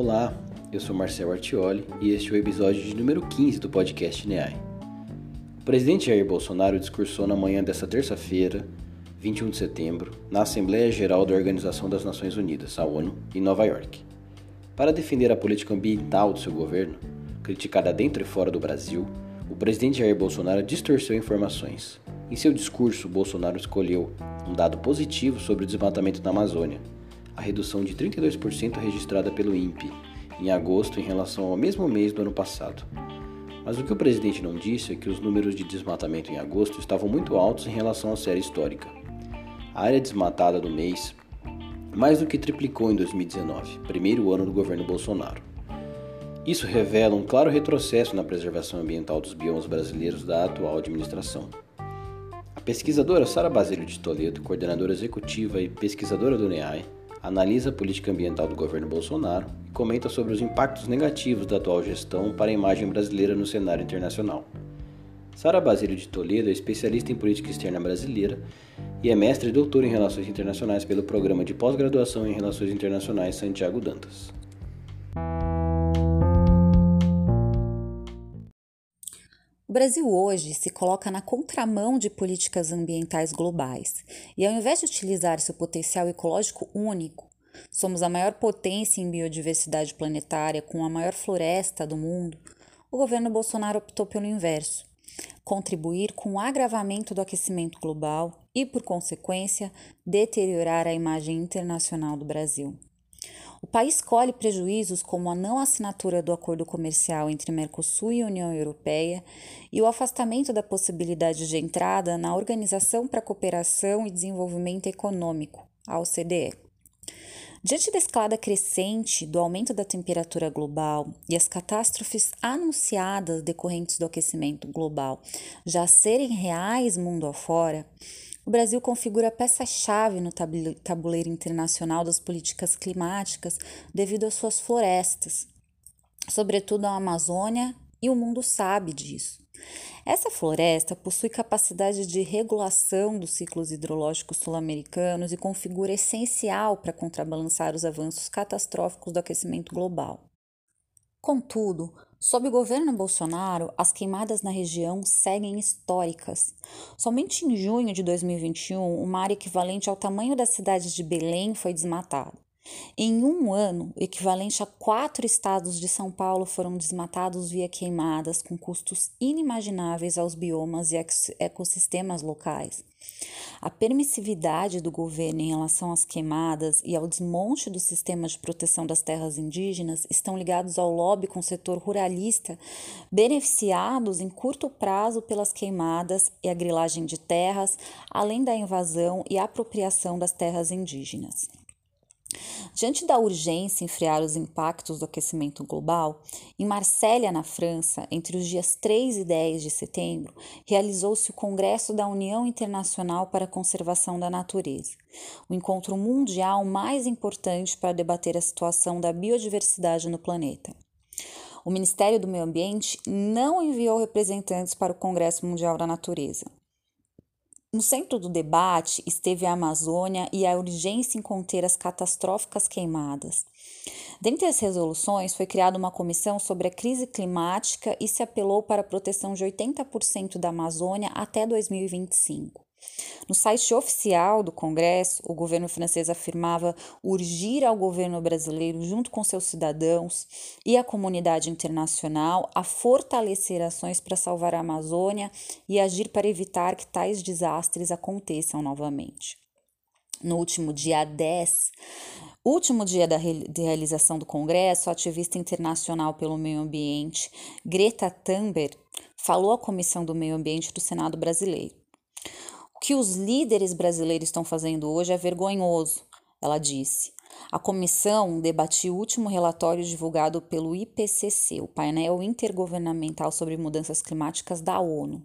Olá, eu sou Marcelo Artioli e este é o episódio de número 15 do podcast NEAI. O presidente Jair Bolsonaro discursou na manhã desta terça-feira, 21 de setembro, na Assembleia Geral da Organização das Nações Unidas, a ONU, em Nova York. Para defender a política ambiental do seu governo, criticada dentro e fora do Brasil, o presidente Jair Bolsonaro distorceu informações. Em seu discurso, Bolsonaro escolheu um dado positivo sobre o desmatamento da Amazônia, a redução de 32% registrada pelo INPE em agosto em relação ao mesmo mês do ano passado. Mas o que o presidente não disse é que os números de desmatamento em agosto estavam muito altos em relação à série histórica. A área desmatada do mês mais do que triplicou em 2019, primeiro ano do governo Bolsonaro. Isso revela um claro retrocesso na preservação ambiental dos biomas brasileiros da atual administração. A pesquisadora Sara Basílio de Toledo, coordenadora executiva e pesquisadora do NEAI, analisa a política ambiental do governo Bolsonaro e comenta sobre os impactos negativos da atual gestão para a imagem brasileira no cenário internacional. Sara Basílio de Toledo é especialista em política externa brasileira e é mestre e doutora em Relações Internacionais pelo Programa de Pós-Graduação em Relações Internacionais Santiago Dantas. Brasil hoje se coloca na contramão de políticas ambientais globais e, ao invés de utilizar seu potencial ecológico único, somos a maior potência em biodiversidade planetária com a maior floresta do mundo, o governo Bolsonaro optou pelo inverso contribuir com o agravamento do aquecimento global e, por consequência, deteriorar a imagem internacional do Brasil. O país colhe prejuízos como a não assinatura do acordo comercial entre Mercosul e União Europeia e o afastamento da possibilidade de entrada na Organização para a Cooperação e Desenvolvimento Econômico, a OCDE. Diante da escalada crescente do aumento da temperatura global e as catástrofes anunciadas decorrentes do aquecimento global já serem reais mundo afora, o Brasil configura peça-chave no tabuleiro internacional das políticas climáticas devido às suas florestas, sobretudo a Amazônia, e o mundo sabe disso. Essa floresta possui capacidade de regulação dos ciclos hidrológicos sul-americanos e configura essencial para contrabalançar os avanços catastróficos do aquecimento global. Contudo, sob o governo Bolsonaro, as queimadas na região seguem históricas. Somente em junho de 2021, uma área equivalente ao tamanho da cidade de Belém foi desmatada. Em um ano, o equivalente a quatro estados de São Paulo foram desmatados via queimadas, com custos inimagináveis aos biomas e ecossistemas locais. A permissividade do governo em relação às queimadas e ao desmonte do sistema de proteção das terras indígenas estão ligados ao lobby com o setor ruralista, beneficiados em curto prazo pelas queimadas e a grilagem de terras, além da invasão e apropriação das terras indígenas. Diante da urgência em frear os impactos do aquecimento global, em Marsella, na França, entre os dias 3 e 10 de setembro, realizou-se o Congresso da União Internacional para a Conservação da Natureza, o encontro mundial mais importante para debater a situação da biodiversidade no planeta. O Ministério do Meio Ambiente não enviou representantes para o Congresso Mundial da Natureza. No centro do debate esteve a Amazônia e a urgência em conter as catastróficas queimadas. Dentre as resoluções, foi criada uma comissão sobre a crise climática e se apelou para a proteção de 80% da Amazônia até 2025. No site oficial do Congresso, o governo francês afirmava urgir ao governo brasileiro, junto com seus cidadãos e a comunidade internacional, a fortalecer ações para salvar a Amazônia e agir para evitar que tais desastres aconteçam novamente. No último dia 10, último dia da realização do Congresso, a ativista internacional pelo meio ambiente Greta Thunberg falou à Comissão do Meio Ambiente do Senado brasileiro. Que os líderes brasileiros estão fazendo hoje é vergonhoso, ela disse. A comissão debatiu o último relatório divulgado pelo IPCC, o painel intergovernamental sobre mudanças climáticas da ONU.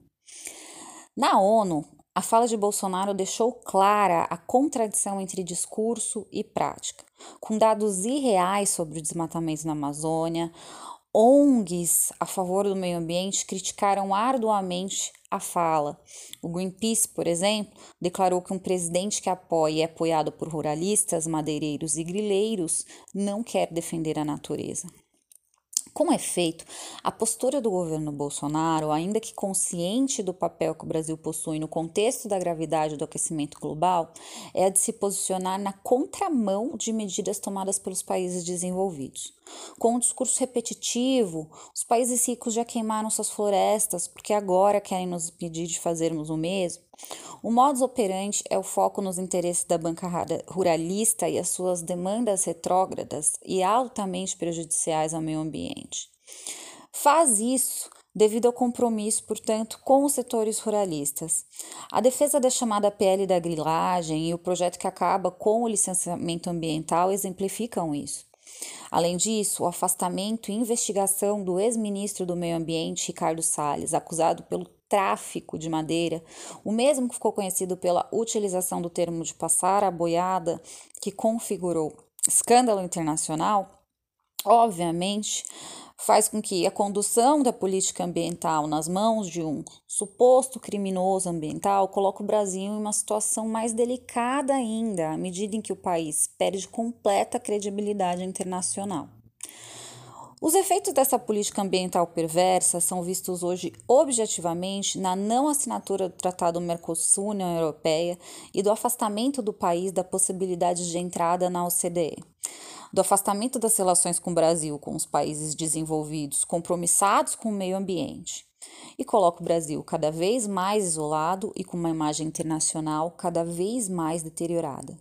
Na ONU, a fala de Bolsonaro deixou clara a contradição entre discurso e prática, com dados irreais sobre o desmatamento na Amazônia. ONGs a favor do meio ambiente criticaram arduamente a fala. O Greenpeace, por exemplo, declarou que um presidente que apoia e é apoiado por ruralistas, madeireiros e grileiros não quer defender a natureza. Com efeito, a postura do governo Bolsonaro, ainda que consciente do papel que o Brasil possui no contexto da gravidade do aquecimento global, é a de se posicionar na contramão de medidas tomadas pelos países desenvolvidos. Com um discurso repetitivo, os países ricos já queimaram suas florestas porque agora querem nos pedir de fazermos o mesmo. O modus operandi é o foco nos interesses da banca ruralista e as suas demandas retrógradas e altamente prejudiciais ao meio ambiente. Faz isso devido ao compromisso, portanto, com os setores ruralistas. A defesa da chamada PL da grilagem e o projeto que acaba com o licenciamento ambiental exemplificam isso. Além disso, o afastamento e investigação do ex-ministro do Meio Ambiente, Ricardo Salles, acusado pelo tráfico de madeira, o mesmo que ficou conhecido pela utilização do termo de passar a boiada, que configurou escândalo internacional, obviamente faz com que a condução da política ambiental nas mãos de um suposto criminoso ambiental coloque o Brasil em uma situação mais delicada ainda, à medida em que o país perde completa credibilidade internacional. Os efeitos dessa política ambiental perversa são vistos hoje objetivamente na não assinatura do Tratado Mercosul-União Europeia e do afastamento do país da possibilidade de entrada na OCDE do afastamento das relações com o Brasil com os países desenvolvidos compromissados com o meio ambiente e coloca o Brasil cada vez mais isolado e com uma imagem internacional cada vez mais deteriorada.